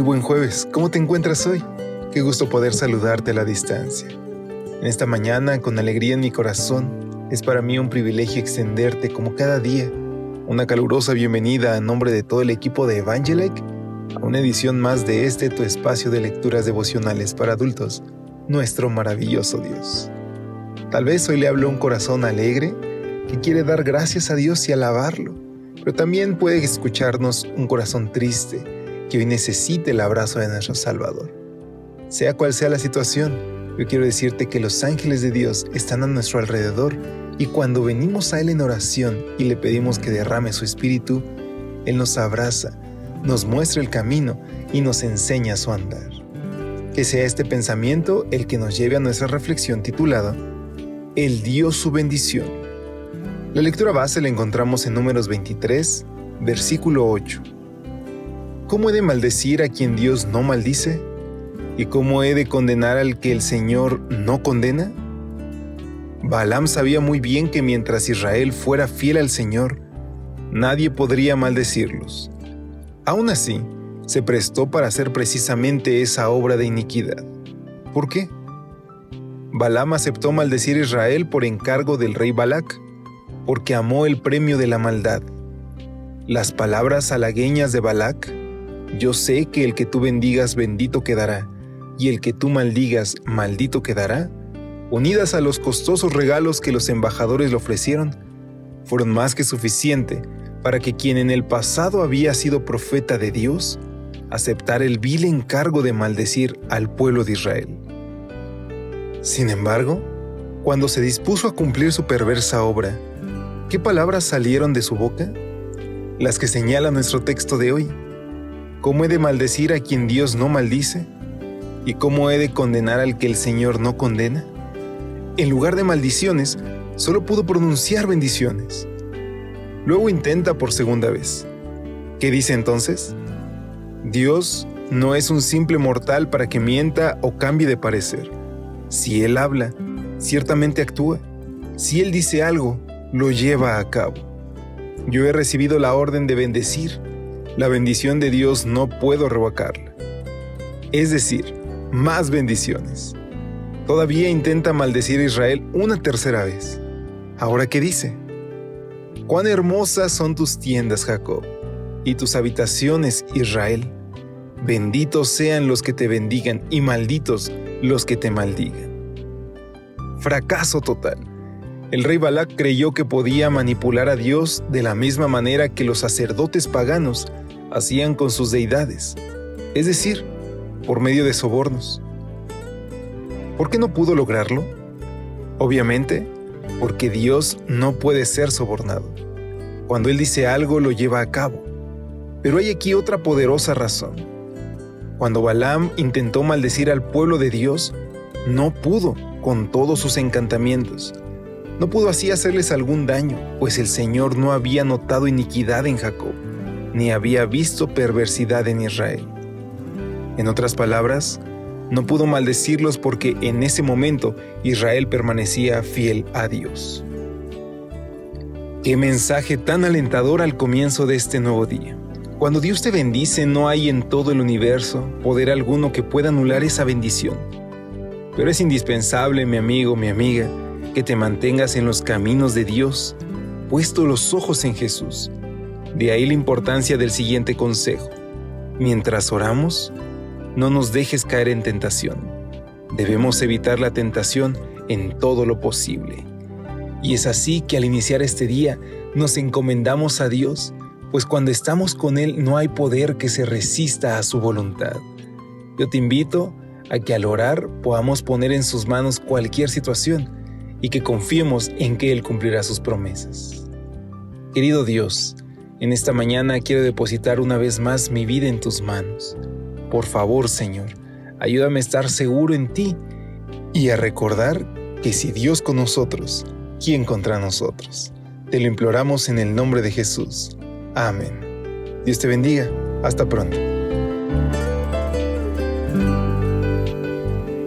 Muy buen jueves, ¿cómo te encuentras hoy? Qué gusto poder saludarte a la distancia. En esta mañana, con alegría en mi corazón, es para mí un privilegio extenderte como cada día una calurosa bienvenida a nombre de todo el equipo de Evangelike a una edición más de este tu espacio de lecturas devocionales para adultos, nuestro maravilloso Dios. Tal vez hoy le hablo un corazón alegre que quiere dar gracias a Dios y alabarlo, pero también puede escucharnos un corazón triste que hoy necesite el abrazo de nuestro Salvador. Sea cual sea la situación, yo quiero decirte que los ángeles de Dios están a nuestro alrededor y cuando venimos a Él en oración y le pedimos que derrame su espíritu, Él nos abraza, nos muestra el camino y nos enseña su andar. Que sea este pensamiento el que nos lleve a nuestra reflexión titulada El dio su bendición. La lectura base la encontramos en números 23, versículo 8. ¿Cómo he de maldecir a quien Dios no maldice? ¿Y cómo he de condenar al que el Señor no condena? Balaam sabía muy bien que mientras Israel fuera fiel al Señor, nadie podría maldecirlos. Aún así, se prestó para hacer precisamente esa obra de iniquidad. ¿Por qué? Balaam aceptó maldecir a Israel por encargo del rey Balac, porque amó el premio de la maldad. Las palabras halagueñas de Balac, yo sé que el que tú bendigas bendito quedará, y el que tú maldigas maldito quedará, unidas a los costosos regalos que los embajadores le ofrecieron, fueron más que suficiente para que quien en el pasado había sido profeta de Dios aceptara el vil encargo de maldecir al pueblo de Israel. Sin embargo, cuando se dispuso a cumplir su perversa obra, ¿qué palabras salieron de su boca? Las que señala nuestro texto de hoy. ¿Cómo he de maldecir a quien Dios no maldice? ¿Y cómo he de condenar al que el Señor no condena? en lugar de maldiciones, solo pudo pronunciar bendiciones. Luego intenta por segunda vez. ¿Qué dice entonces? Dios no es un simple mortal para que mienta o cambie de parecer. Si Él habla, ciertamente actúa. Si Él dice algo, lo lleva a cabo. Yo he recibido la orden de bendecir. La bendición de Dios no puedo revocarla. Es decir, más bendiciones. Todavía intenta maldecir a Israel una tercera vez. Ahora, ¿qué dice? Cuán hermosas son tus tiendas, Jacob, y tus habitaciones, Israel. Benditos sean los que te bendigan y malditos los que te maldigan. Fracaso total. El rey Balak creyó que podía manipular a Dios de la misma manera que los sacerdotes paganos hacían con sus deidades, es decir, por medio de sobornos. ¿Por qué no pudo lograrlo? Obviamente, porque Dios no puede ser sobornado. Cuando Él dice algo, lo lleva a cabo. Pero hay aquí otra poderosa razón. Cuando Balaam intentó maldecir al pueblo de Dios, no pudo con todos sus encantamientos. No pudo así hacerles algún daño, pues el Señor no había notado iniquidad en Jacob, ni había visto perversidad en Israel. En otras palabras, no pudo maldecirlos porque en ese momento Israel permanecía fiel a Dios. Qué mensaje tan alentador al comienzo de este nuevo día. Cuando Dios te bendice no hay en todo el universo poder alguno que pueda anular esa bendición. Pero es indispensable, mi amigo, mi amiga, que te mantengas en los caminos de Dios, puesto los ojos en Jesús. De ahí la importancia del siguiente consejo. Mientras oramos, no nos dejes caer en tentación. Debemos evitar la tentación en todo lo posible. Y es así que al iniciar este día nos encomendamos a Dios, pues cuando estamos con Él no hay poder que se resista a su voluntad. Yo te invito a que al orar podamos poner en sus manos cualquier situación y que confiemos en que Él cumplirá sus promesas. Querido Dios, en esta mañana quiero depositar una vez más mi vida en tus manos. Por favor, Señor, ayúdame a estar seguro en ti y a recordar que si Dios con nosotros, ¿quién contra nosotros? Te lo imploramos en el nombre de Jesús. Amén. Dios te bendiga. Hasta pronto.